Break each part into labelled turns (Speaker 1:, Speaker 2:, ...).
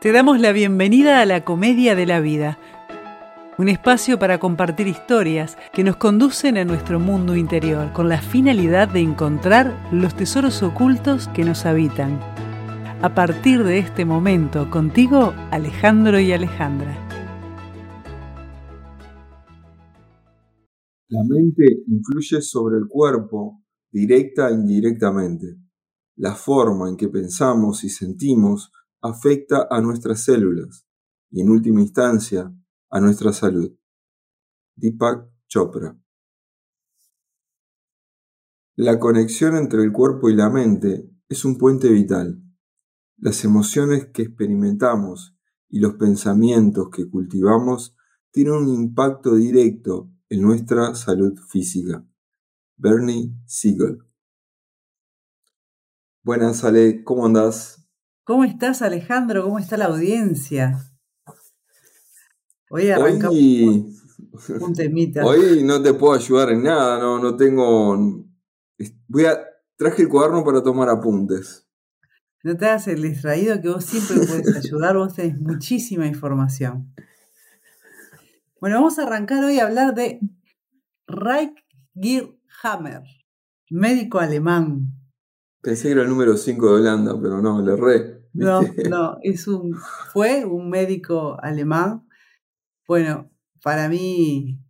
Speaker 1: Te damos la bienvenida a la Comedia de la Vida, un espacio para compartir historias que nos conducen a nuestro mundo interior con la finalidad de encontrar los tesoros ocultos que nos habitan. A partir de este momento, contigo, Alejandro y Alejandra.
Speaker 2: La mente influye sobre el cuerpo directa e indirectamente. La forma en que pensamos y sentimos afecta a nuestras células y, en última instancia, a nuestra salud. Deepak Chopra. La conexión entre el cuerpo y la mente es un puente vital. Las emociones que experimentamos y los pensamientos que cultivamos tienen un impacto directo en nuestra salud física. Bernie Siegel. Buenas, Ale, ¿cómo andás?
Speaker 1: ¿Cómo estás, Alejandro? ¿Cómo está la audiencia?
Speaker 2: Hoy arrancamos hoy, un temita. Hoy no te puedo ayudar en nada, no, no tengo. Voy a. Traje el cuaderno para tomar apuntes.
Speaker 1: No te hagas el distraído que vos siempre puedes ayudar, vos tenés muchísima información. Bueno, vamos a arrancar hoy a hablar de Reich Hammer, médico alemán.
Speaker 2: Pensé que era el número 5 de Holanda, pero no, le erré.
Speaker 1: No, no, es un, fue un médico alemán. Bueno, para mí,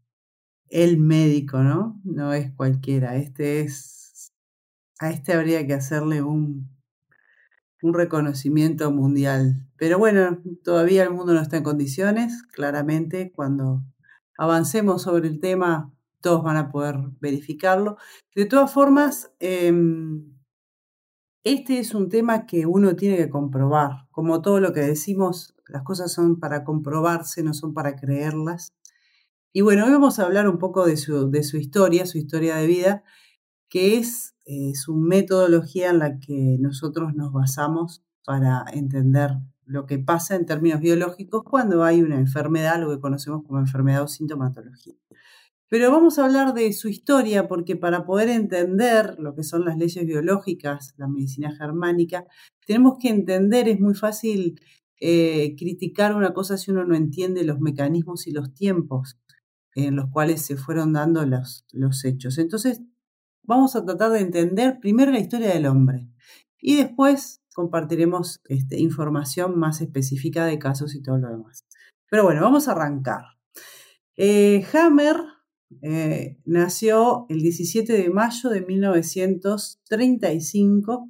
Speaker 1: el médico, ¿no? No es cualquiera. Este es, a este habría que hacerle un, un reconocimiento mundial. Pero bueno, todavía el mundo no está en condiciones, claramente, cuando avancemos sobre el tema, todos van a poder verificarlo. De todas formas, em, este es un tema que uno tiene que comprobar. Como todo lo que decimos, las cosas son para comprobarse, no son para creerlas. Y bueno, hoy vamos a hablar un poco de su, historia, su historia de vida, que es eh, su metodología en la que nosotros nos basamos para entender lo que pasa en términos biológicos cuando hay una enfermedad, lo que conocemos como enfermedad o sintomatología. Pero vamos a hablar de su historia porque para poder entender lo que son las leyes biológicas, la medicina germánica, tenemos que entender, es muy fácil eh, criticar una cosa si uno no entiende los mecanismos y los tiempos en los cuales se fueron dando los, los hechos. Entonces, vamos a tratar de entender primero la historia del hombre y después compartiremos este, información más específica de casos y todo lo demás. Pero bueno, vamos a arrancar. Eh, Hammer eh, nació el 17 de mayo de 1935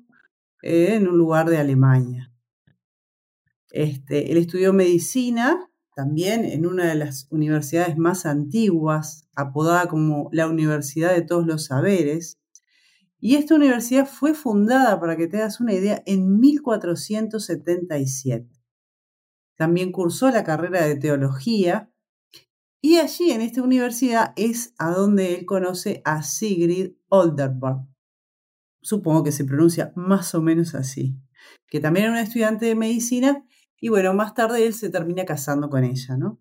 Speaker 1: eh, en un lugar de Alemania. Este, él estudió medicina también en una de las universidades más antiguas, apodada como la Universidad de Todos los Saberes. Y esta universidad fue fundada, para que te hagas una idea, en 1477. También cursó la carrera de teología y allí, en esta universidad, es a donde él conoce a Sigrid Olderberg. Supongo que se pronuncia más o menos así. Que también era una estudiante de medicina y bueno, más tarde él se termina casando con ella, ¿no?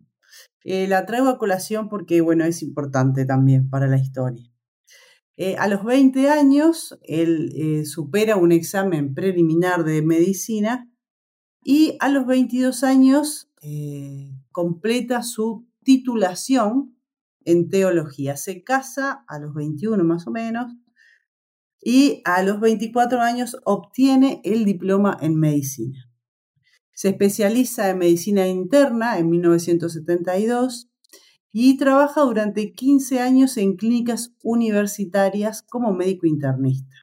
Speaker 1: Eh, la traigo a colación porque, bueno, es importante también para la historia. Eh, a los 20 años, él eh, supera un examen preliminar de medicina y a los 22 años completa su titulación en teología. Se casa a los 21 más o menos y a los 24 años obtiene el diploma en medicina. Se especializa en medicina interna en 1972 y trabaja durante 15 años en clínicas universitarias como médico internista.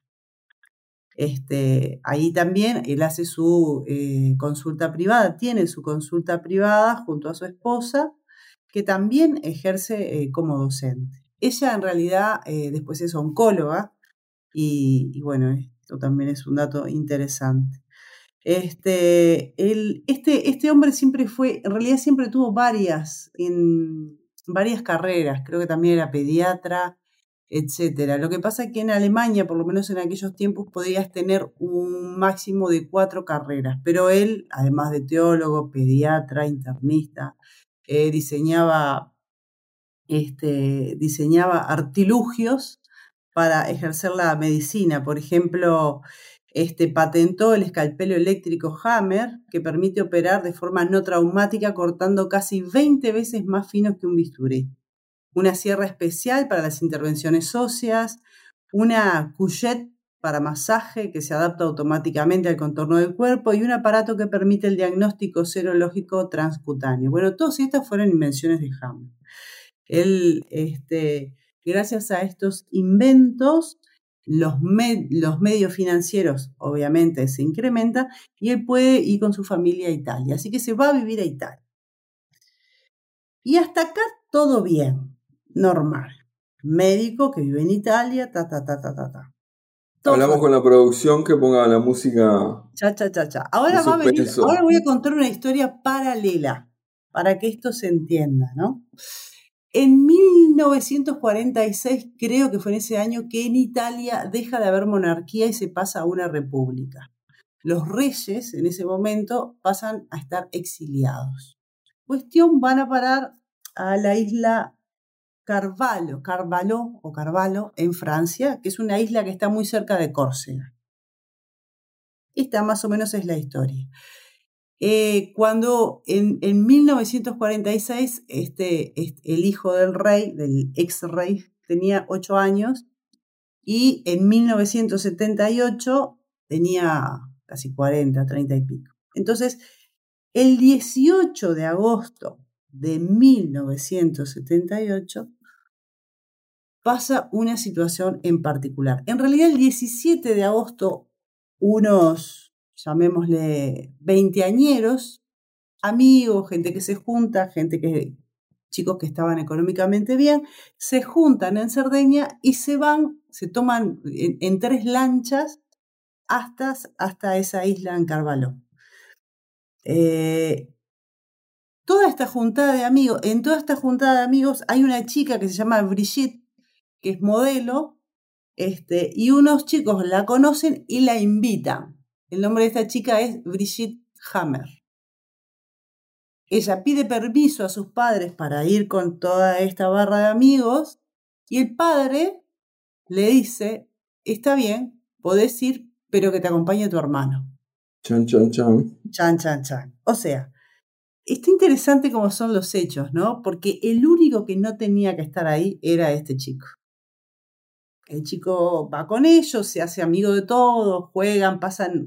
Speaker 1: Este, ahí también él hace su eh, consulta privada, tiene su consulta privada junto a su esposa que también ejerce eh, como docente. Ella en realidad eh, después es oncóloga y, bueno, esto también es un dato interesante. Este, este, este, hombre siempre fue, en realidad siempre tuvo varias, en, varias carreras, creo que también era pediatra, etcétera. Lo que pasa es que en Alemania, por lo menos en aquellos tiempos, podías tener un máximo de cuatro carreras, pero él, además de teólogo, pediatra, internista, eh, diseñaba, este, diseñaba artilugios para ejercer la medicina. Por ejemplo, este, patentó el escalpelo eléctrico Hammer, que permite operar de forma no traumática cortando casi 20 veces más finos que un bisturí. Una sierra especial para las intervenciones óseas, una couchette para masaje que se adapta automáticamente al contorno del cuerpo y un aparato que permite el diagnóstico serológico transcutáneo. Bueno, todas estas fueron invenciones de Hammer. Él, este, gracias a estos inventos, los, medios financieros obviamente se incrementan y él puede ir con su familia a Italia. Así que se va a vivir a Italia. Y hasta acá todo bien, normal. Médico que vive en Italia, ta, ta, ta, ta, ta, ta.
Speaker 2: Hablamos con la producción que ponga la música.
Speaker 1: Cha, cha, cha, cha. Ahora, va a venir, ahora voy a contar una historia paralela para que esto se entienda, ¿no? En 1946, creo que fue en ese año, que en Italia deja de haber monarquía y se pasa a una república. Los reyes en ese momento pasan a estar exiliados. Cuestión, van a parar a la isla Carvalho, Carvalho o Carvalho en Francia, que es una isla que está muy cerca de Córcega. Esta más o menos es la historia. Eh, cuando en, 1946 este, el hijo del rey, del ex rey, tenía ocho años y en 1978 tenía casi 40, 30 y pico. Entonces, el 18 de agosto de 1978 pasa una situación en particular. En realidad el 17 de agosto, unos, llamémosle, veinteañeros, amigos, gente que se junta, gente que, chicos que estaban económicamente bien, se juntan en Cerdeña y se van, se toman en, tres lanchas hasta, hasta, esa isla en Carvalho. Eh, toda esta juntada de amigos, en toda esta juntada de amigos hay una chica que se llama Brigitte, que es modelo, este, y unos chicos la conocen y la invitan. El nombre de esta chica es Brigitte Hammer. Ella pide permiso a sus padres para ir con toda esta barra de amigos y el padre le dice, está bien, podés ir, pero que te acompañe tu hermano.
Speaker 2: Chan, chan, chan.
Speaker 1: Chan, chan, chan. O sea, está interesante cómo son los hechos, ¿no? Porque el único que no tenía que estar ahí era este chico. El chico va con ellos, se hace amigo de todos, juegan, pasan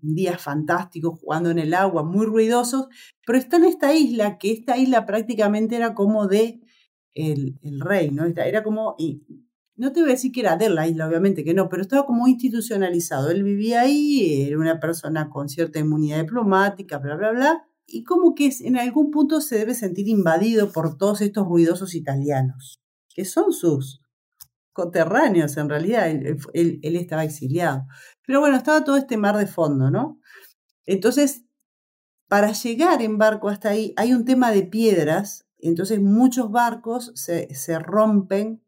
Speaker 1: días fantásticos jugando en el agua, muy ruidosos, pero está en esta isla, que esta isla prácticamente era como de el, rey, ¿no? Era como, y no te voy a decir que era de la isla, obviamente que no, pero estaba como institucionalizado. Él vivía ahí, era una persona con cierta inmunidad diplomática, bla, bla, bla, y como que en algún punto se debe sentir invadido por todos estos ruidosos italianos, que son sus coterráneos en realidad, él, estaba exiliado. Pero bueno, estaba todo este mar de fondo, ¿no? Entonces, para llegar en barco hasta ahí hay un tema de piedras, entonces muchos barcos se, rompen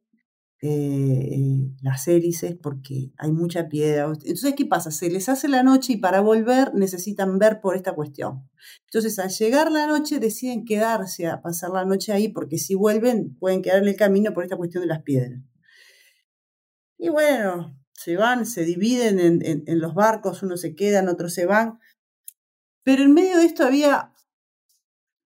Speaker 1: eh, las hélices porque hay mucha piedra. Entonces, ¿qué pasa? Se les hace la noche y para volver necesitan ver por esta cuestión. Entonces, al llegar la noche deciden quedarse a pasar la noche ahí porque si vuelven pueden quedar en el camino por esta cuestión de las piedras. Y bueno, se van, se dividen en, los barcos, unos se quedan, otros se van. Pero en medio de esto había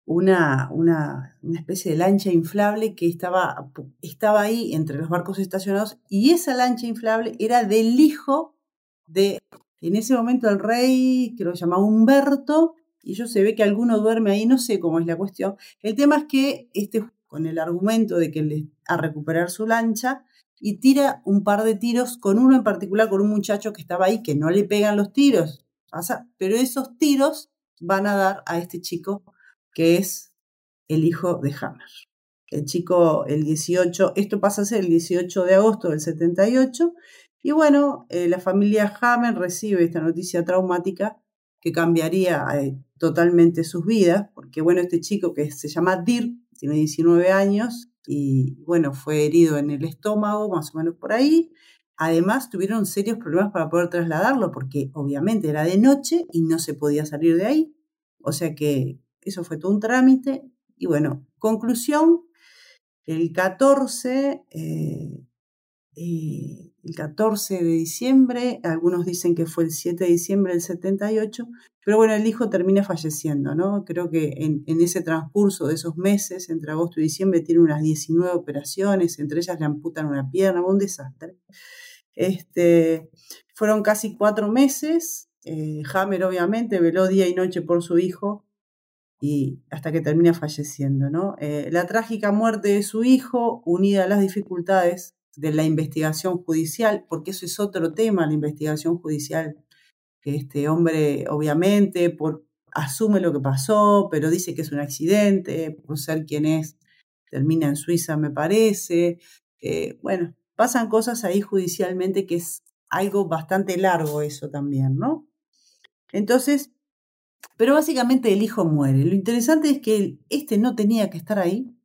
Speaker 1: una, una, especie de lancha inflable que estaba, estaba ahí entre los barcos estacionados y esa lancha inflable era del hijo de, en ese momento el rey, que lo llamaba Humberto, y yo se ve que alguno duerme ahí, no sé cómo es la cuestión. El tema es que este, con el argumento de que le, a recuperar su lancha, y tira un par de tiros con uno en particular, con un muchacho que estaba ahí, que no le pegan los tiros, pasa, pero esos tiros van a dar a este chico que es el hijo de Hammer. El chico, el 18, esto pasa a ser el 18 de agosto del 78, y bueno, eh, la familia Hammer recibe esta noticia traumática que cambiaría eh, totalmente sus vidas, porque bueno, este chico que se llama Dirk, tiene 19 años, y bueno, fue herido en el estómago, más o menos por ahí. Además, tuvieron serios problemas para poder trasladarlo porque obviamente era de noche y no se podía salir de ahí. O sea que eso fue todo un trámite. Y bueno, conclusión, el 14, eh, eh, el 14 de diciembre, algunos dicen que fue el 7 de diciembre del 78, pero bueno, el hijo termina falleciendo, ¿no? Creo que en, ese transcurso de esos meses, entre agosto y diciembre, tiene unas 19 operaciones, entre ellas le amputan una pierna, un desastre. Este, fueron casi cuatro meses, eh, Hammer obviamente veló día y noche por su hijo, y hasta que termina falleciendo. ¿no? Eh, la trágica muerte de su hijo, unida a las dificultades de la investigación judicial, porque eso es otro tema, la investigación judicial. Este hombre, obviamente, por, asume lo que pasó, pero dice que es un accidente, por ser quien es, termina en Suiza, me parece. Bueno, pasan cosas ahí judicialmente que es algo bastante largo eso también, ¿no? Entonces, pero básicamente el hijo muere. Lo interesante es que este no tenía que estar ahí,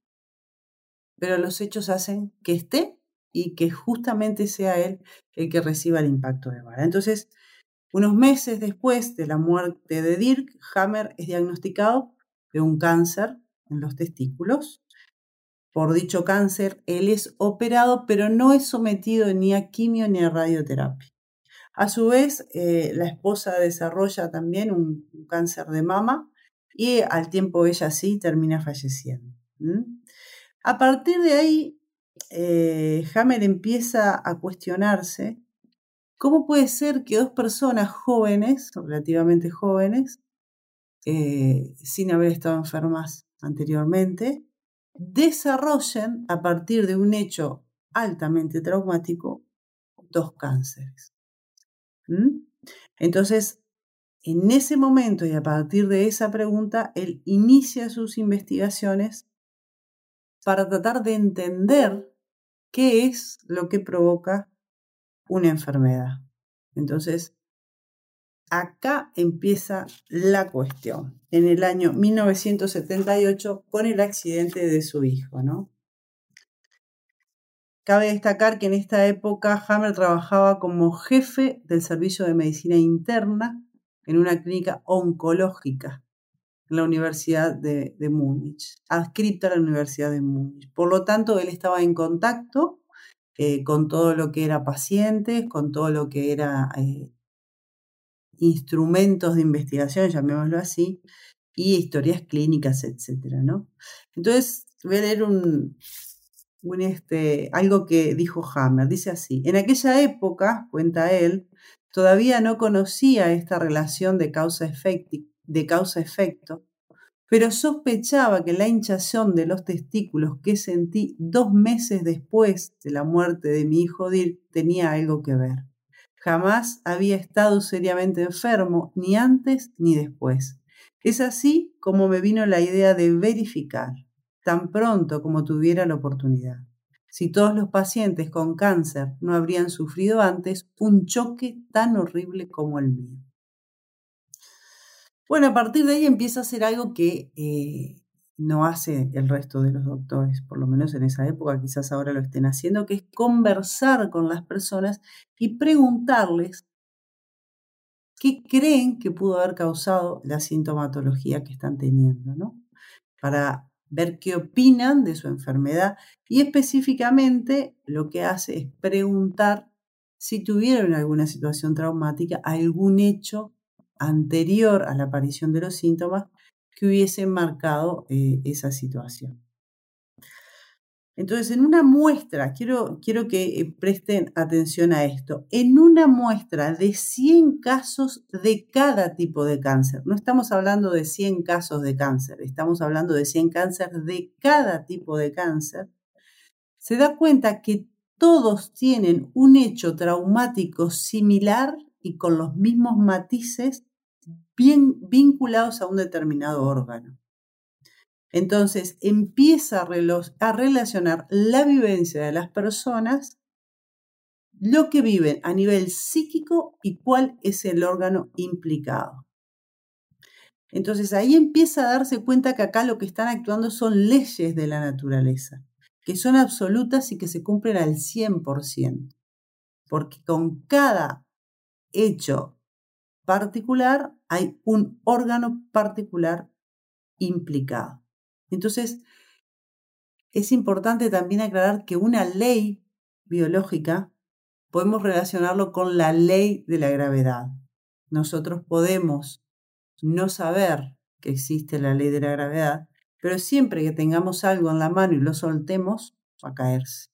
Speaker 1: pero los hechos hacen que esté y que justamente sea él el que reciba el impacto de bala. Entonces, unos meses después de la muerte de Dirk, Hammer es diagnosticado de un cáncer en los testículos. Por dicho cáncer, él es operado, pero no es sometido ni a quimio ni a radioterapia. A su vez, eh, la esposa desarrolla también un, cáncer de mama y al tiempo ella sí termina falleciendo. A partir de ahí, eh, Hammer empieza a cuestionarse cómo puede ser que dos personas jóvenes, relativamente jóvenes, eh, sin haber estado enfermas anteriormente, desarrollen a partir de un hecho altamente traumático dos cánceres. ¿Mm? Entonces, en ese momento y a partir de esa pregunta, él inicia sus investigaciones para tratar de entender qué es lo que provoca una enfermedad. Entonces, acá empieza la cuestión, en el año 1978 con el accidente de su hijo, ¿no? Cabe destacar que en esta época Hammer trabajaba como jefe del servicio de medicina interna en una clínica oncológica en la Universidad de, Múnich, adscrita a la Universidad de Múnich. Por lo tanto, él estaba en contacto eh, con todo lo que era pacientes, con todo lo que era eh, instrumentos de investigación, llamémoslo así, y historias clínicas, etcétera, ¿no? Entonces, voy a leer un, este, algo que dijo Hammer. Dice así, en aquella época, cuenta él, todavía no conocía esta relación de causa-efecto, pero sospechaba que la hinchazón de los testículos que sentí dos meses después de la muerte de mi hijo Dirk tenía algo que ver. Jamás había estado seriamente enfermo, ni antes ni después. Es así como me vino la idea de verificar tan pronto como tuviera la oportunidad. Si todos los pacientes con cáncer no habrían sufrido antes un choque tan horrible como el mío. Bueno, a partir de ahí empieza a hacer algo que eh, no hace el resto de los doctores, por lo menos en esa época, quizás ahora lo estén haciendo, que es conversar con las personas y preguntarles qué creen que pudo haber causado la sintomatología que están teniendo, ¿no? Para ver qué opinan de su enfermedad y específicamente lo que hace es preguntar si tuvieron alguna situación traumática, algún hecho anterior a la aparición de los síntomas que hubiese marcado eh, esa situación. Entonces, en una muestra, quiero, quiero que eh, presten atención a esto, en una muestra de 100 casos de cada tipo de cáncer, no estamos hablando de 100 casos de cáncer, estamos hablando de 100 cáncer de cada tipo de cáncer, se da cuenta que todos tienen un hecho traumático similar y con los mismos matices bien vinculados a un determinado órgano. Entonces empieza a relacionar la vivencia de las personas, lo que viven a nivel psíquico y cuál es el órgano implicado. Entonces ahí empieza a darse cuenta que acá lo que están actuando son leyes de la naturaleza, que son absolutas y que se cumplen al 100%, porque con cada hecho particular hay un órgano particular implicado. Entonces, es importante también aclarar que una ley biológica, podemos relacionarlo con la ley de la gravedad. Nosotros podemos no saber que existe la ley de la gravedad, pero siempre que tengamos algo en la mano y lo soltemos, va a caerse.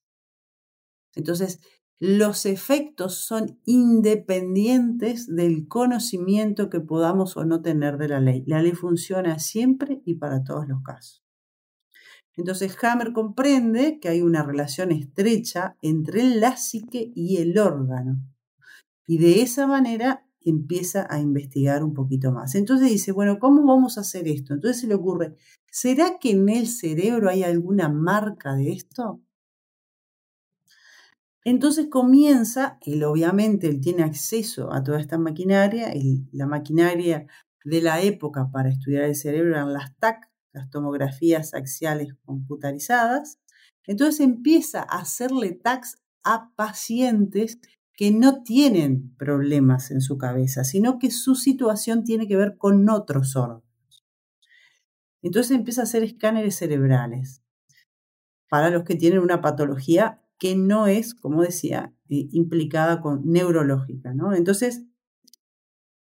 Speaker 1: Entonces, los efectos son independientes del conocimiento que podamos o no tener de la ley. La ley funciona siempre y para todos los casos. Entonces Hammer comprende que hay una relación estrecha entre la psique y el órgano. Y de esa manera empieza a investigar un poquito más. Entonces dice, bueno, ¿cómo vamos a hacer esto? Entonces se le ocurre, ¿será que en el cerebro hay alguna marca de esto? Entonces comienza, él obviamente él tiene acceso a toda esta maquinaria, la maquinaria de la época para estudiar el cerebro eran las TAC, las tomografías axiales computarizadas. Entonces empieza a hacerle TACs a pacientes que no tienen problemas en su cabeza, sino que su situación tiene que ver con otros órganos. Entonces empieza a hacer escáneres cerebrales para los que tienen una patología que no es, como decía, eh, implicada con neurológica, ¿no? Entonces,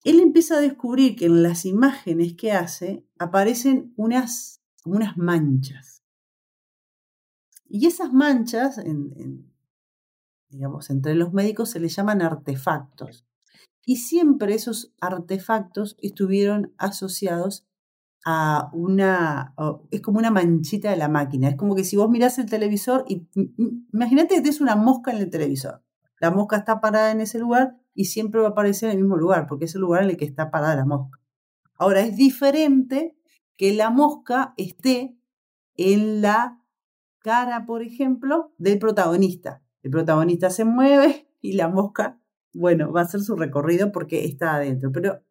Speaker 1: él empieza a descubrir que en las imágenes que hace aparecen unas, unas manchas. Y esas manchas, digamos, entre los médicos se les llaman artefactos. Y siempre esos artefactos estuvieron asociados a una, es como una manchita de la máquina. Es como que si vos mirás el televisor y imagínate que tienes una mosca en el televisor. La mosca está parada en ese lugar y siempre va a aparecer en el mismo lugar, porque es el lugar en el que está parada la mosca. Ahora, es diferente que la mosca esté en la cara, por ejemplo, del protagonista. El protagonista se mueve y la mosca, bueno, va a hacer su recorrido porque está adentro. Pero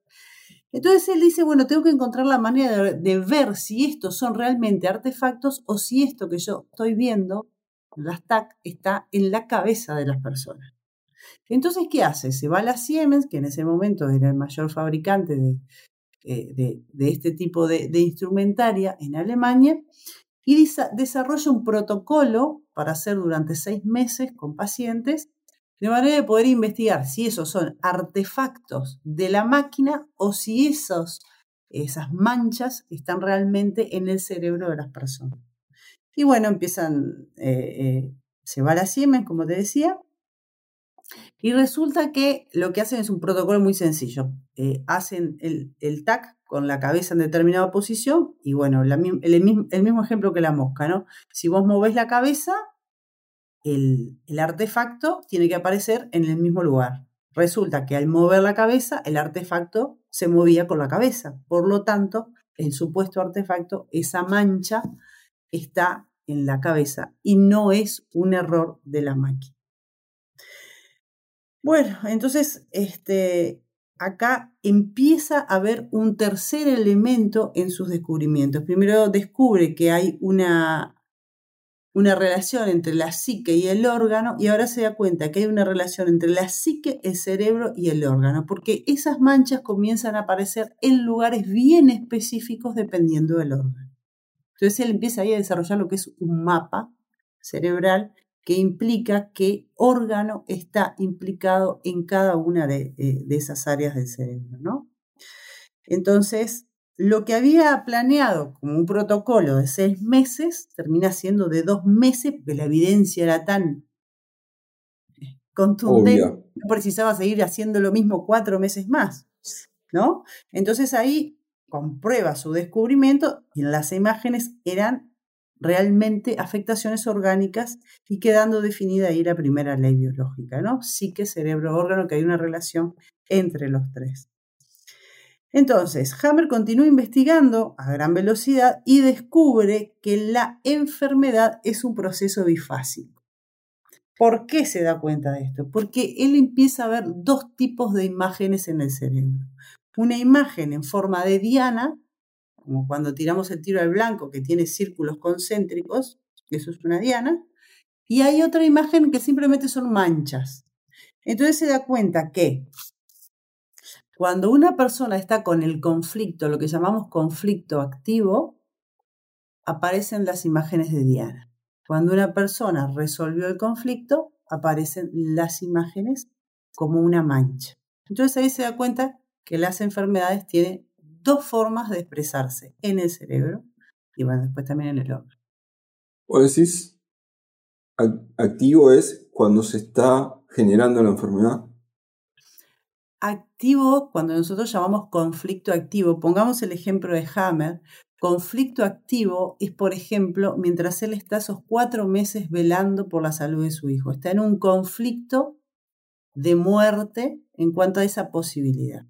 Speaker 1: entonces él dice, bueno, tengo que encontrar la manera de, ver si estos son realmente artefactos o si esto que yo estoy viendo, las TAC, está en la cabeza de las personas. Entonces, ¿qué hace? Se va a la Siemens, que en ese momento era el mayor fabricante de, eh, este tipo de, de, instrumentaria en Alemania, y desarrolla un protocolo para hacer durante seis meses con pacientes de manera de poder investigar si esos son artefactos de la máquina o si esos, esas manchas están realmente en el cerebro de las personas. Y bueno, empiezan, eh, eh, se va la Siemens, como te decía, y resulta que lo que hacen es un protocolo muy sencillo. Eh, hacen el, el, TAC con la cabeza en determinada posición y bueno, el, el, mismo ejemplo que la mosca, ¿no? Si vos movés la cabeza, el, artefacto tiene que aparecer en el mismo lugar. Resulta que al mover la cabeza, el artefacto se movía con la cabeza. Por lo tanto, el supuesto artefacto, esa mancha, está en la cabeza y no es un error de la máquina. Bueno, entonces, este, acá empieza a haber un tercer elemento en sus descubrimientos. Primero descubre que hay una una relación entre la psique y el órgano y ahora se da cuenta que hay una relación entre la psique, el cerebro y el órgano, porque esas manchas comienzan a aparecer en lugares bien específicos dependiendo del órgano. Entonces él empieza ahí a desarrollar lo que es un mapa cerebral que implica qué órgano está implicado en cada una de, eh, de esas áreas del cerebro, ¿no? Entonces, lo que había planeado como un protocolo de seis meses termina siendo de dos meses porque la evidencia era tan contundente no precisaba seguir haciendo lo mismo cuatro meses más, ¿no? Entonces ahí comprueba su descubrimiento y en las imágenes eran realmente afectaciones orgánicas y quedando definida ahí la primera ley biológica, ¿no? Sí que cerebro, órgano, que hay una relación entre los tres. Entonces, Hammer continúa investigando a gran velocidad y descubre que la enfermedad es un proceso bifásico. ¿Por qué se da cuenta de esto? Porque él empieza a ver dos tipos de imágenes en el cerebro. Una imagen en forma de diana, como cuando tiramos el tiro al blanco que tiene círculos concéntricos, eso es una diana, y hay otra imagen que simplemente son manchas. Entonces se da cuenta que cuando una persona está con el conflicto, lo que llamamos conflicto activo, aparecen las imágenes de Diana. Cuando una persona resolvió el conflicto, aparecen las imágenes como una mancha. Entonces ahí se da cuenta que las enfermedades tienen dos formas de expresarse, en el cerebro y bueno, después también en el órgano.
Speaker 2: O decís, activo es cuando se está generando la enfermedad.
Speaker 1: Activo, cuando nosotros llamamos conflicto activo, pongamos el ejemplo de Hammer, conflicto activo es, por ejemplo, mientras él está esos cuatro meses velando por la salud de su hijo, está en un conflicto de muerte en cuanto a esa posibilidad.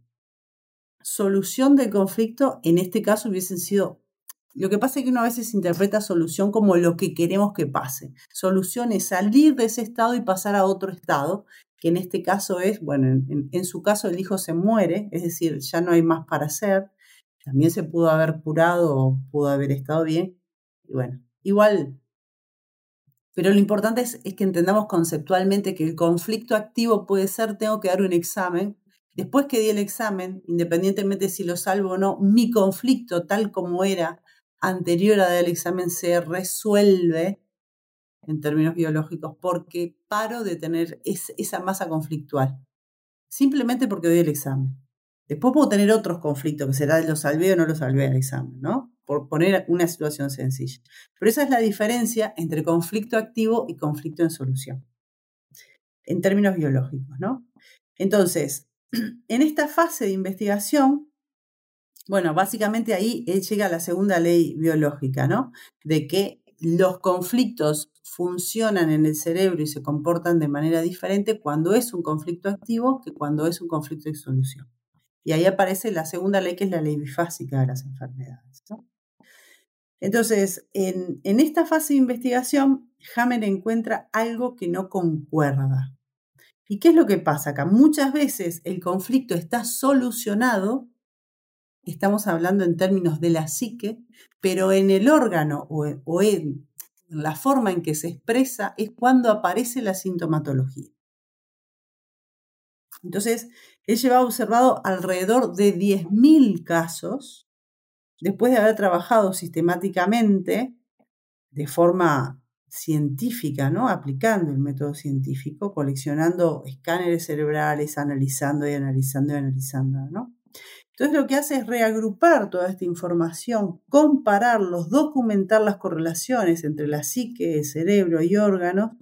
Speaker 1: Solución del conflicto, en este caso, hubiesen sido lo que pasa es que uno a veces interpreta solución como lo que queremos que pase. Solución es salir de ese estado y pasar a otro estado, que en este caso es, bueno, en, su caso el hijo se muere, es decir, ya no hay más para hacer. También se pudo haber curado o pudo haber estado bien. Y bueno, igual. Pero lo importante es, es que entendamos conceptualmente que el conflicto activo puede ser, tengo que dar un examen, Después que di el examen, independientemente si lo salvo o no, mi conflicto tal como era anterior a dar el examen se resuelve en términos biológicos porque paro de tener esa masa conflictual, simplemente porque doy el examen. Después puedo tener otros conflictos, que será lo salvé o no lo salvé al examen, ¿no? Por poner una situación sencilla. Pero esa es la diferencia entre conflicto activo y conflicto en solución, en términos biológicos, ¿no? Entonces, en esta fase de investigación, bueno, básicamente ahí llega la segunda ley biológica, ¿no? De que los conflictos funcionan en el cerebro y se comportan de manera diferente cuando es un conflicto activo que cuando es un conflicto de solución. Y ahí aparece la segunda ley, que es la ley bifásica de las enfermedades. Entonces, en, en esta fase de investigación, Hammer encuentra algo que no concuerda. ¿Y qué es lo que pasa acá? Muchas veces el conflicto está solucionado estamos hablando en términos de la psique, pero en el órgano o, en la forma en que se expresa es cuando aparece la sintomatología. Entonces, él lleva observado alrededor de 10.000 casos, después de haber trabajado sistemáticamente, de forma científica, ¿no? aplicando el método científico, coleccionando escáneres cerebrales, analizando y analizando y analizando. ¿no? Entonces lo que hace es reagrupar toda esta información, compararlos, documentar las correlaciones entre la psique, cerebro y órganos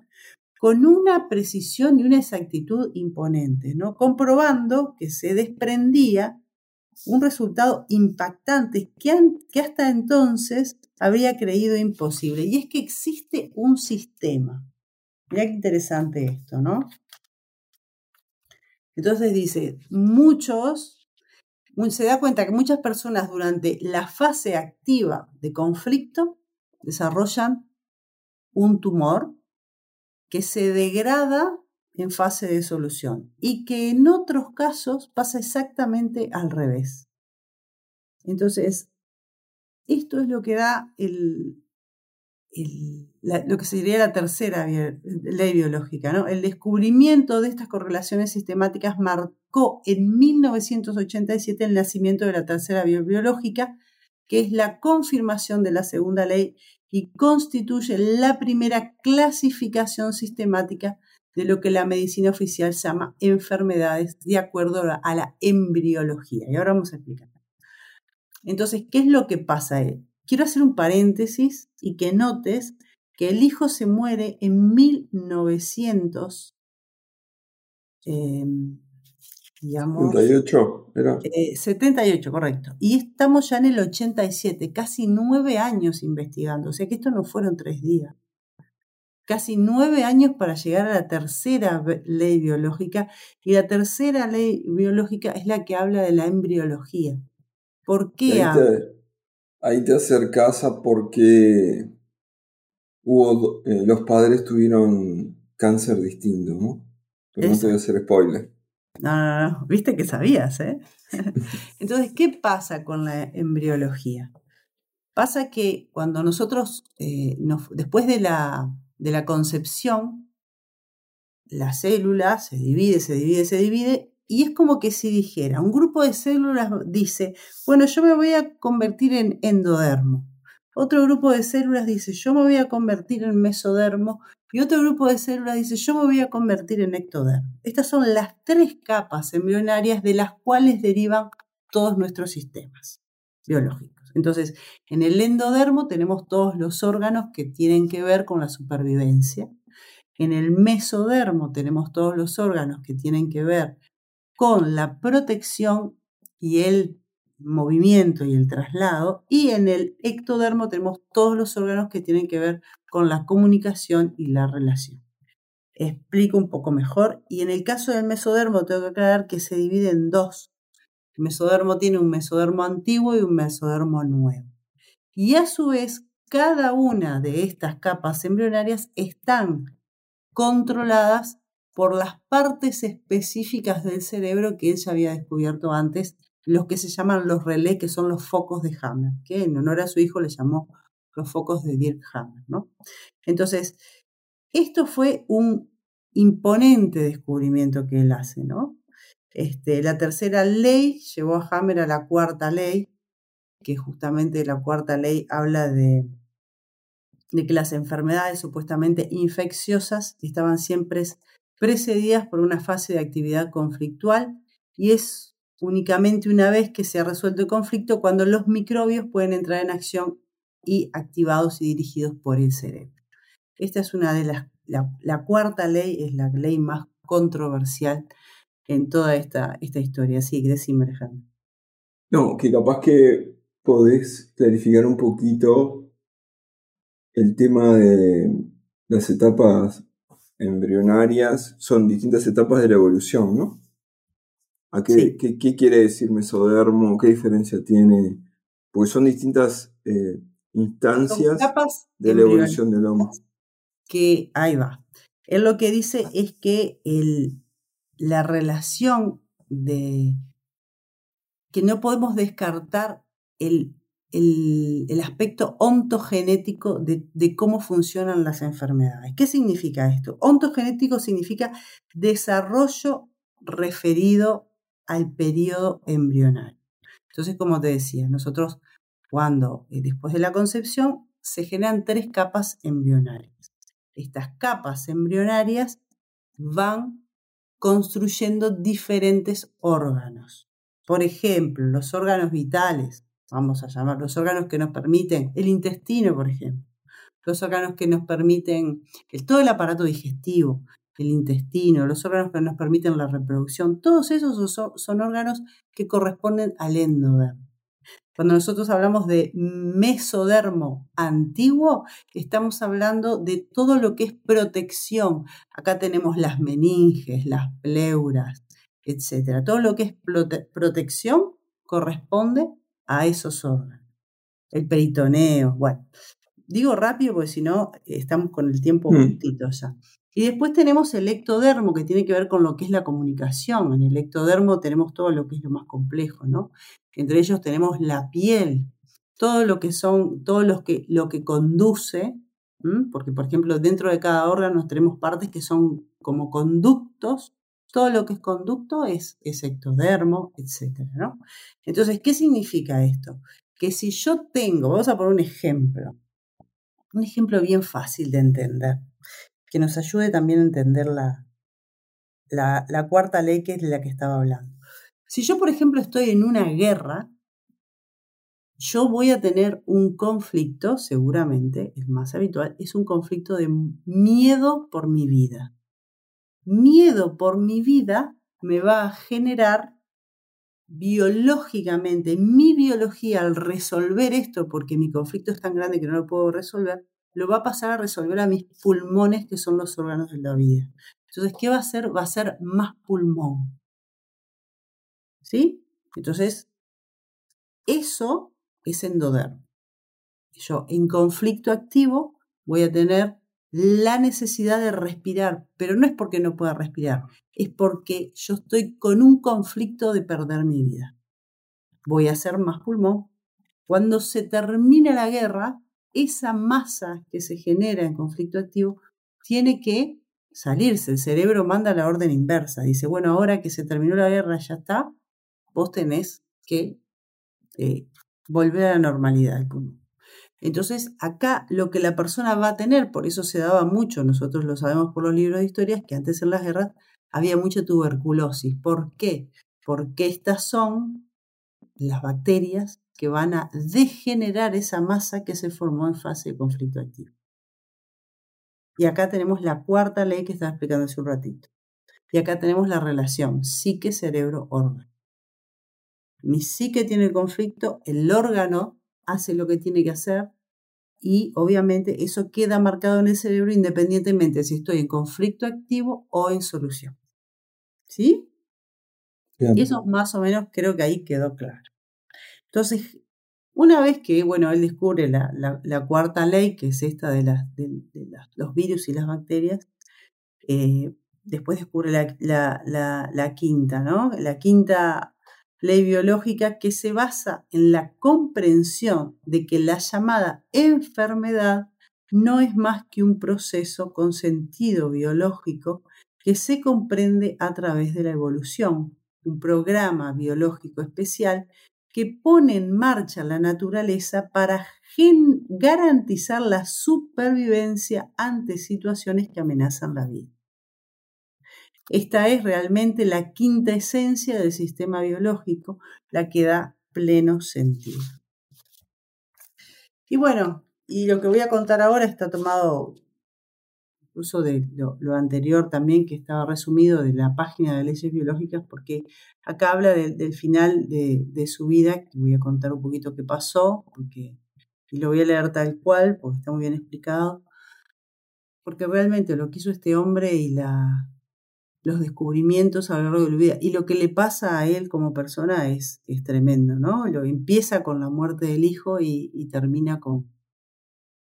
Speaker 1: con una precisión y una exactitud imponente, ¿no? comprobando que se desprendía un resultado impactante que, que hasta entonces había creído imposible. Y es que existe un sistema. Mira qué interesante esto, ¿no? Entonces dice, muchos se da cuenta que muchas personas durante la fase activa de conflicto desarrollan un tumor que se degrada en fase de solución y que en otros casos pasa exactamente al revés. Entonces, esto es lo que da el, lo que sería la tercera ley biológica. ¿no? El descubrimiento de estas correlaciones sistemáticas en 1987 el nacimiento de la tercera biológica, que es la confirmación de la segunda ley y constituye la primera clasificación sistemática de lo que la medicina oficial llama enfermedades de acuerdo a la embriología. Y ahora vamos a explicar. Entonces, ¿qué es lo que pasa? Quiero hacer un paréntesis y que notes que el hijo se muere en 1900, eh, digamos...
Speaker 2: 78, era.
Speaker 1: 78, eh, correcto. Y estamos ya en el 87, casi nueve años investigando. O sea que esto no fueron tres días. Casi nueve años para llegar a la tercera ley biológica. Y la tercera ley biológica es la que habla de la embriología. ¿Por qué?
Speaker 2: ahí te acercas a porque hubo, eh, los padres tuvieron cáncer distinto, ¿no? Pero no te voy a hacer spoiler.
Speaker 1: No, no, no, viste que sabías, ¿eh? Entonces, ¿qué pasa con la embriología? Pasa que cuando nosotros, eh, después de la, de la concepción, la célula se divide, se divide, se divide y es como que si dijera, un grupo de células dice, bueno, yo me voy a convertir en endodermo. Otro grupo de células dice, yo me voy a convertir en mesodermo. Y otro grupo de células dice, yo me voy a convertir en ectodermo. Estas son las tres capas embrionarias de las cuales derivan todos nuestros sistemas biológicos. Entonces, en el endodermo tenemos todos los órganos que tienen que ver con la supervivencia. En el mesodermo tenemos todos los órganos que tienen que ver con la protección y el movimiento y el traslado. Y en el ectodermo tenemos todos los órganos que tienen que ver con la comunicación y la relación. Explico un poco mejor. Y en el caso del mesodermo tengo que aclarar que se divide en dos. El mesodermo tiene un mesodermo antiguo y un mesodermo nuevo. Y a su vez, cada una de estas capas embrionarias están controladas por las partes específicas del cerebro que él ya había descubierto antes los que se llaman los relés, que son los focos de Hammer, que en honor a su hijo le llamó los focos de Dirk Hammer. ¿no? Entonces, esto fue un imponente descubrimiento que él hace. ¿no? Este, la tercera ley llevó a Hammer a la cuarta ley, que justamente la cuarta ley habla de, de que las enfermedades supuestamente infecciosas estaban siempre precedidas por una fase de actividad conflictual y es únicamente una vez que se ha resuelto el conflicto cuando los microbios pueden entrar en acción y activados y dirigidos por el cerebro. Esta es una de las, la, cuarta ley es la ley más controversial en toda esta, esta historia. Sí, decime, Alejandro.
Speaker 2: No, que capaz que podés clarificar un poquito el tema de las etapas embrionarias, son distintas etapas de la evolución, ¿no? Qué, quiere decir mesodermo? ¿Qué diferencia tiene? Porque son distintas eh, instancias de la evolución del hombre.
Speaker 1: Que ahí va. Él lo que dice es que el, la relación de que no podemos descartar el, el, aspecto ontogenético de, de, cómo funcionan las enfermedades. ¿Qué significa esto? Ontogenético significa desarrollo referido al periodo embrionario. Entonces, como te decía, nosotros cuando eh, después de la concepción se generan tres capas embrionarias. Estas capas embrionarias van construyendo diferentes órganos. Por ejemplo, los órganos vitales, vamos a llamar los órganos que nos permiten, el intestino, por ejemplo, los órganos que nos permiten, todo el aparato digestivo, el intestino, los órganos que nos permiten la reproducción, todos esos son, órganos que corresponden al endodermo. Cuando nosotros hablamos de mesodermo antiguo, estamos hablando de todo lo que es protección. Acá tenemos las meninges, las pleuras, etc. Todo lo que es protección corresponde a esos órganos. El peritoneo, bueno. Digo rápido porque si no estamos con el tiempo mm. justito ya. Y después tenemos el ectodermo, que tiene que ver con lo que es la comunicación. En el ectodermo tenemos todo lo que es lo más complejo, ¿no? Entre ellos tenemos la piel, todo lo que son, todo lo que, lo que conduce, porque por ejemplo dentro de cada órgano tenemos partes que son como conductos, todo lo que es conducto es, ectodermo, etc. ¿no? Entonces, ¿qué significa esto? Que si yo tengo, vamos a poner un ejemplo, un ejemplo bien fácil de entender que nos ayude también a entender la, la, cuarta ley que es de la que estaba hablando. Si yo, por ejemplo, estoy en una guerra, yo voy a tener un conflicto, seguramente, el más habitual, es un conflicto de miedo por mi vida. Miedo por mi vida me va a generar biológicamente, mi biología al resolver esto, porque mi conflicto es tan grande que no lo puedo resolver, lo va a pasar a resolver a mis pulmones, que son los órganos de la vida. Entonces, ¿qué va a hacer? Va a ser más pulmón. ¿Sí? Entonces, eso es endodermo. Yo en conflicto activo voy a tener la necesidad de respirar, pero no es porque no pueda respirar, es porque yo estoy con un conflicto de perder mi vida. Voy a hacer más pulmón. Cuando se termine la guerra, esa masa que se genera en conflicto activo tiene que salirse. El cerebro manda la orden inversa. Dice, bueno, ahora que se terminó la guerra, ya está, vos tenés que eh, volver a la normalidad Entonces, acá lo que la persona va a tener, por eso se daba mucho, nosotros lo sabemos por los libros de historias, que antes en las guerras había mucha tuberculosis. ¿Por qué? Porque estas son las bacterias que van a degenerar esa masa que se formó en fase de conflicto activo. Y acá tenemos la cuarta ley que estaba explicando hace un ratito. Y acá tenemos la relación psique-cerebro-órgano. Mi psique tiene conflicto, el órgano hace lo que tiene que hacer y obviamente eso queda marcado en el cerebro independientemente si estoy en conflicto activo o en solución. ¿Sí? Y eso más o menos creo que ahí quedó claro. Entonces, una vez que, bueno, él descubre la, cuarta ley, que es esta de, los virus y las bacterias, eh, después descubre la, quinta, ¿no? La quinta ley biológica que se basa en la comprensión de que la llamada enfermedad no es más que un proceso con sentido biológico que se comprende a través de la evolución, un programa biológico especial que pone en marcha la naturaleza para garantizar la supervivencia ante situaciones que amenazan la vida. Esta es realmente la quinta esencia del sistema biológico, la que da pleno sentido. Y bueno, y lo que voy a contar ahora está tomado incluso de lo, anterior también, que estaba resumido de la página de leyes biológicas, porque acá habla del final de, su vida, que voy a contar un poquito qué pasó, porque, y lo voy a leer tal cual, porque está muy bien explicado, porque realmente lo que hizo este hombre y los descubrimientos a lo largo de la vida y lo que le pasa a él como persona es, es tremendo, ¿no? Lo empieza con la muerte del hijo y, termina con,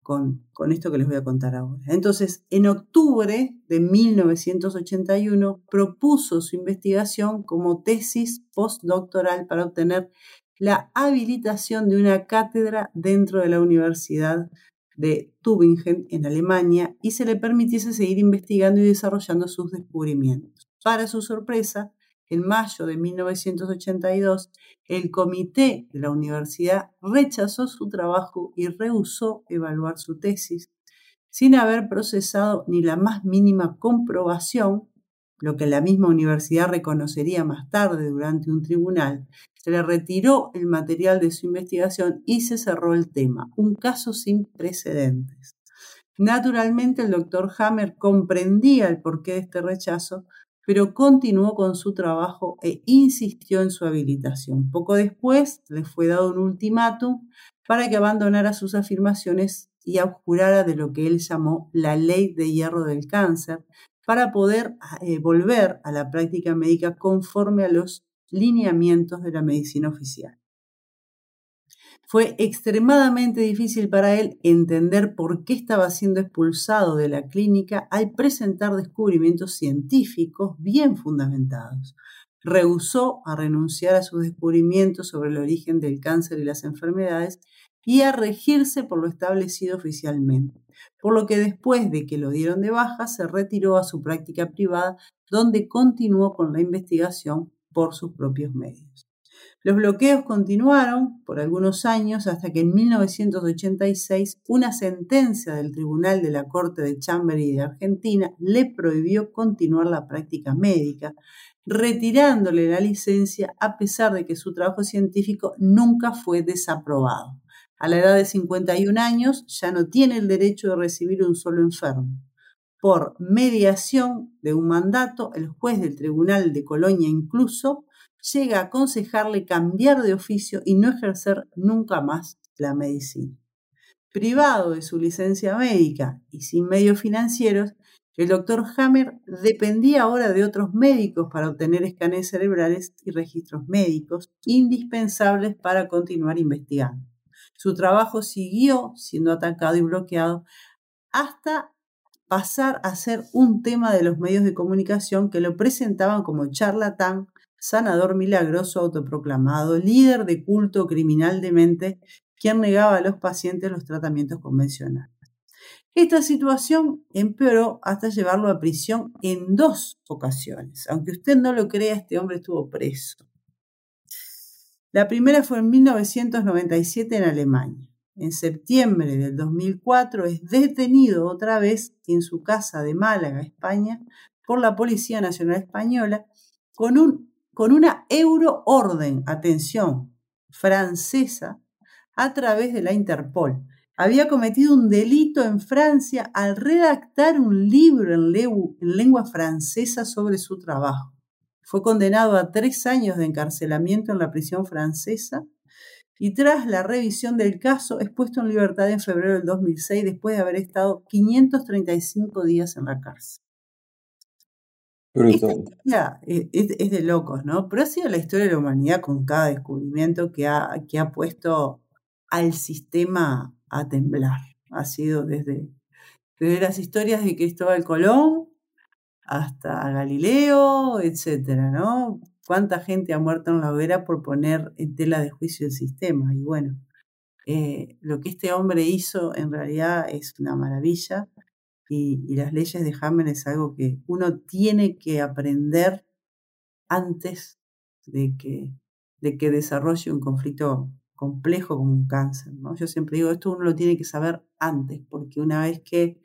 Speaker 1: con, esto que les voy a contar ahora. Entonces, en octubre de 1981 propuso su investigación como tesis postdoctoral para obtener la habilitación de una cátedra dentro de la Universidad de Tübingen en Alemania y se le permitiese seguir investigando y desarrollando sus descubrimientos. Para su sorpresa, en mayo de 1982, el comité de la universidad rechazó su trabajo y rehusó evaluar su tesis, sin haber procesado ni la más mínima comprobación, lo que la misma universidad reconocería más tarde durante un tribunal, se le retiró el material de su investigación y se cerró el tema, un caso sin precedentes. Naturalmente, el doctor Hammer comprendía el porqué de este rechazo, pero continuó con su trabajo e insistió en su habilitación. Poco después le fue dado un ultimátum para que abandonara sus afirmaciones y abjurara de lo que él llamó la ley de hierro del cáncer, para poder eh, volver a la práctica médica conforme a los lineamientos de la medicina oficial. Fue extremadamente difícil para él entender por qué estaba siendo expulsado de la clínica al presentar descubrimientos científicos bien fundamentados. Rehusó a renunciar a sus descubrimientos sobre el origen del cáncer y las enfermedades y a regirse por lo establecido oficialmente, por lo que después de que lo dieron de baja se retiró a su práctica privada donde continuó con la investigación por sus propios medios. Los bloqueos continuaron por algunos años hasta que en 1986 una sentencia del Tribunal de la Corte de Chambery de Argentina le prohibió continuar la práctica médica, retirándole la licencia a pesar de que su trabajo científico nunca fue desaprobado. A la edad de 51 años ya no tiene el derecho de recibir un solo enfermo por mediación de un mandato, el juez del Tribunal de Colonia incluso llega a aconsejarle cambiar de oficio y no ejercer nunca más la medicina. Privado de su licencia médica y sin medios financieros, el doctor Hammer dependía ahora de otros médicos para obtener escaneos cerebrales y registros médicos indispensables para continuar investigando. Su trabajo siguió siendo atacado y bloqueado hasta pasar a ser un tema de los medios de comunicación que lo presentaban como charlatán, sanador milagroso autoproclamado, líder de culto criminal de mente, quien negaba a los pacientes los tratamientos convencionales. Esta situación empeoró hasta llevarlo a prisión en dos ocasiones. Aunque usted no lo crea, este hombre estuvo preso. La primera fue en 1997 en Alemania en septiembre del 2004 es detenido otra vez en su casa de Málaga, España, por la Policía Nacional Española con, un, con una euroorden, atención, francesa, a través de la Interpol. Había cometido un delito en Francia al redactar un libro en, en lengua francesa sobre su trabajo. Fue condenado a tres años de encarcelamiento en la prisión francesa y tras la revisión del caso es puesto en libertad en febrero del 2006 después de haber estado 535 días en la cárcel. Esta es, es, de locos, ¿no? Pero ha sido la historia de la humanidad con cada descubrimiento que ha, que ha puesto al sistema a temblar. Ha sido desde, desde las historias de Cristóbal Colón hasta Galileo, etcétera, ¿no? cuánta gente ha muerto en la hoguera por poner en tela de juicio el sistema. Y bueno, eh, lo que este hombre hizo en realidad es una maravilla y, las leyes de Hammer es algo que uno tiene que aprender antes de que, de que desarrolle un conflicto complejo como un cáncer. ¿no? Yo siempre digo, esto uno lo tiene que saber antes, porque una vez que,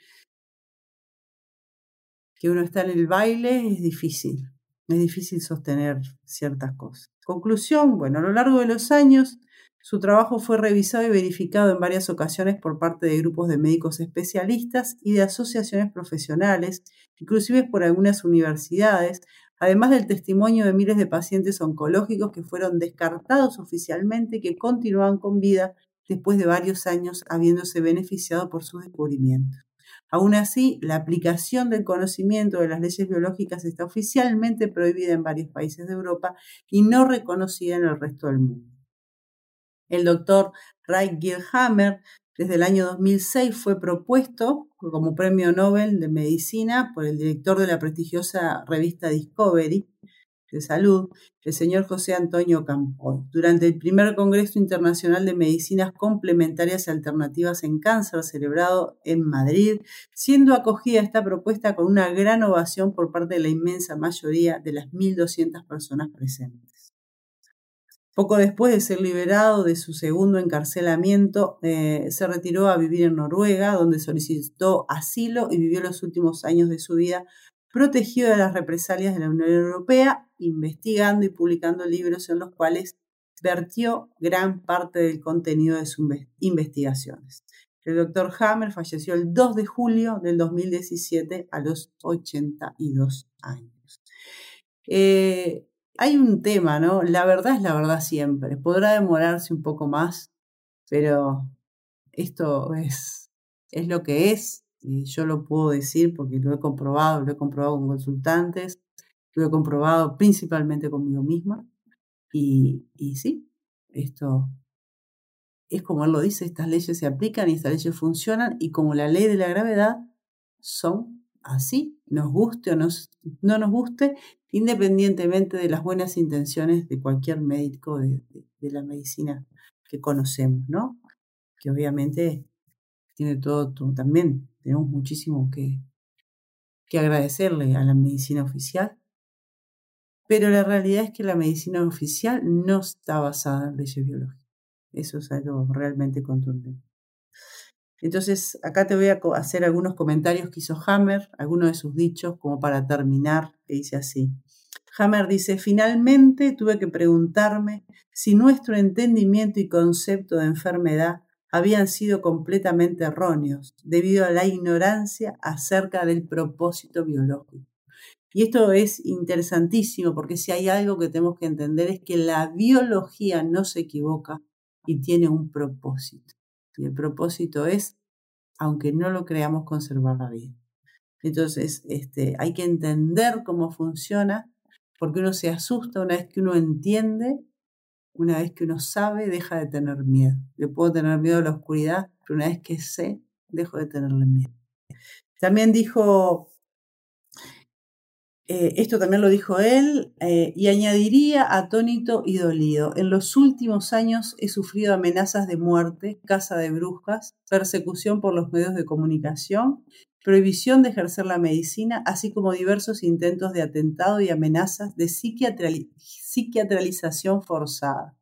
Speaker 1: que uno está en el baile es difícil es difícil sostener ciertas cosas. Conclusión, bueno, a lo largo de los años su trabajo fue revisado y verificado en varias ocasiones por parte de grupos de médicos especialistas y de asociaciones profesionales, inclusive por algunas universidades, además del testimonio de miles de pacientes oncológicos que fueron descartados oficialmente y que continúan con vida después de varios años habiéndose beneficiado por sus descubrimientos. Aún así, la aplicación del conocimiento de las leyes biológicas está oficialmente prohibida en varios países de Europa y no reconocida en el resto del mundo. El doctor Ray Gilhammer, desde el año 2006, fue propuesto como premio Nobel de Medicina por el director de la prestigiosa revista Discovery de Salud, el señor José Antonio Campoy, durante el primer Congreso Internacional de Medicinas Complementarias y Alternativas en Cáncer celebrado en Madrid, siendo acogida esta propuesta con una gran ovación por parte de la inmensa mayoría de las 1.200 personas presentes. Poco después de ser liberado de su segundo encarcelamiento, eh, se retiró a vivir en Noruega, donde solicitó asilo y vivió los últimos años de su vida protegido de las represalias de la Unión Europea, investigando y publicando libros en los cuales vertió gran parte del contenido de sus investigaciones. El doctor Hammer falleció el 2 de julio del 2017 a los 82 años. Eh, hay un tema, ¿no? La verdad es la verdad siempre. Podrá demorarse un poco más, pero esto es, es lo que es yo lo puedo decir porque lo he comprobado, lo he comprobado con consultantes, lo he comprobado principalmente conmigo misma. Y, y sí, esto es como él lo dice, estas leyes se aplican y estas leyes funcionan y como la ley de la gravedad son así, nos guste o no nos guste, independientemente de las buenas intenciones de cualquier médico de, la medicina que conocemos, ¿no? Que obviamente tiene todo, también tenemos muchísimo que, que agradecerle a la medicina oficial, pero la realidad es que la medicina oficial no está basada en leyes biológicas. Eso es algo realmente contundente. Entonces, acá te voy a hacer algunos comentarios que hizo Hammer, algunos de sus dichos, como para terminar, que dice así. Hammer dice, finalmente tuve que preguntarme si nuestro entendimiento y concepto de enfermedad habían sido completamente erróneos debido a la ignorancia acerca del propósito biológico. Y esto es interesantísimo porque si hay algo que tenemos que entender es que la biología no se equivoca y tiene un propósito. Y el propósito es, aunque no lo creamos, conservar la vida. Entonces, este, hay que entender cómo funciona porque uno se asusta una vez que uno entiende una vez que uno sabe, deja de tener miedo. Le puedo tener miedo a la oscuridad, pero una vez que sé, dejo de tenerle miedo. También dijo, eh, esto también lo dijo él, eh, y añadiría atónito y dolido. En los últimos años he sufrido amenazas de muerte, caza de brujas, persecución por los medios de comunicación, prohibición de ejercer la medicina, así como diversos intentos de atentado y amenazas de psiquiatralización forzada.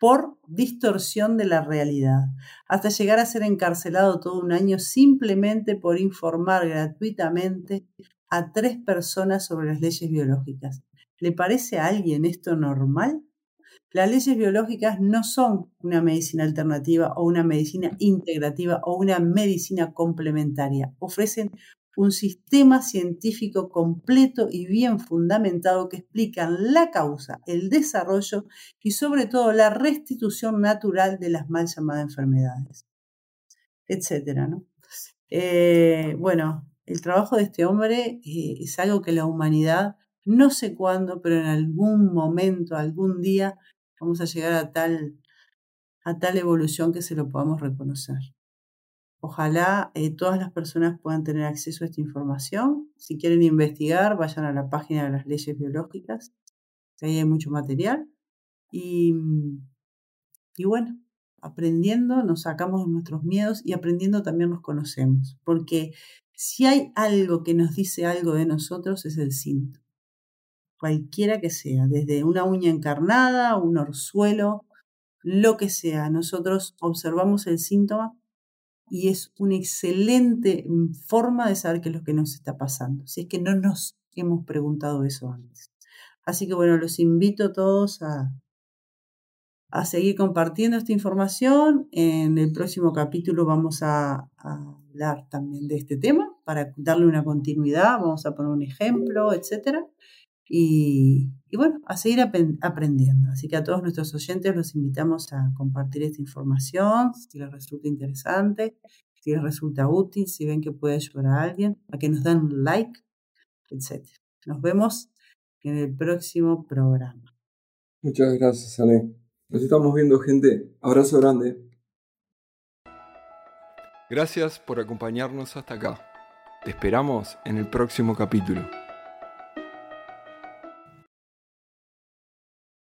Speaker 1: por distorsión de la realidad, hasta llegar a ser encarcelado todo un año simplemente por informar gratuitamente a tres personas sobre las leyes biológicas. ¿Le parece a alguien esto normal? Las leyes biológicas no son una medicina alternativa o una medicina integrativa o una medicina complementaria. Ofrecen un sistema científico completo y bien fundamentado que explican la causa, el desarrollo y sobre todo la restitución natural de las mal llamadas enfermedades, etcétera, ¿no? Eh, bueno, el trabajo de este hombre eh, es algo que la humanidad, no sé cuándo, pero en algún momento, algún día, vamos a llegar a tal, a tal evolución que se lo podamos reconocer. Ojalá eh, todas las personas puedan tener acceso a esta información. Si quieren investigar, vayan a la página de las leyes biológicas, ahí hay mucho material. Y, y bueno, aprendiendo nos sacamos de nuestros miedos y aprendiendo también nos conocemos. Porque si hay algo que nos dice algo de nosotros es el síntoma. Cualquiera que sea, desde una uña encarnada, un orzuelo, lo que sea, nosotros observamos el síntoma y es una excelente mm, forma de saber qué es lo que nos está pasando, si es que no nos hemos preguntado eso antes. Así que bueno, los invito a todos a, a seguir compartiendo esta información. En el próximo capítulo vamos a, hablar también de este tema para darle una continuidad, vamos a poner un ejemplo, etcétera. Y, bueno, a seguir aprendiendo. Así que a todos nuestros oyentes los invitamos a compartir esta información, si les resulta interesante, si les resulta útil, si ven que puede ayudar a alguien, a que nos den un like, etc. Nos vemos en el próximo programa.
Speaker 2: Muchas gracias, Ale. Nos estamos viendo, gente. Abrazo grande. Gracias por acompañarnos hasta acá. Te esperamos en el próximo capítulo.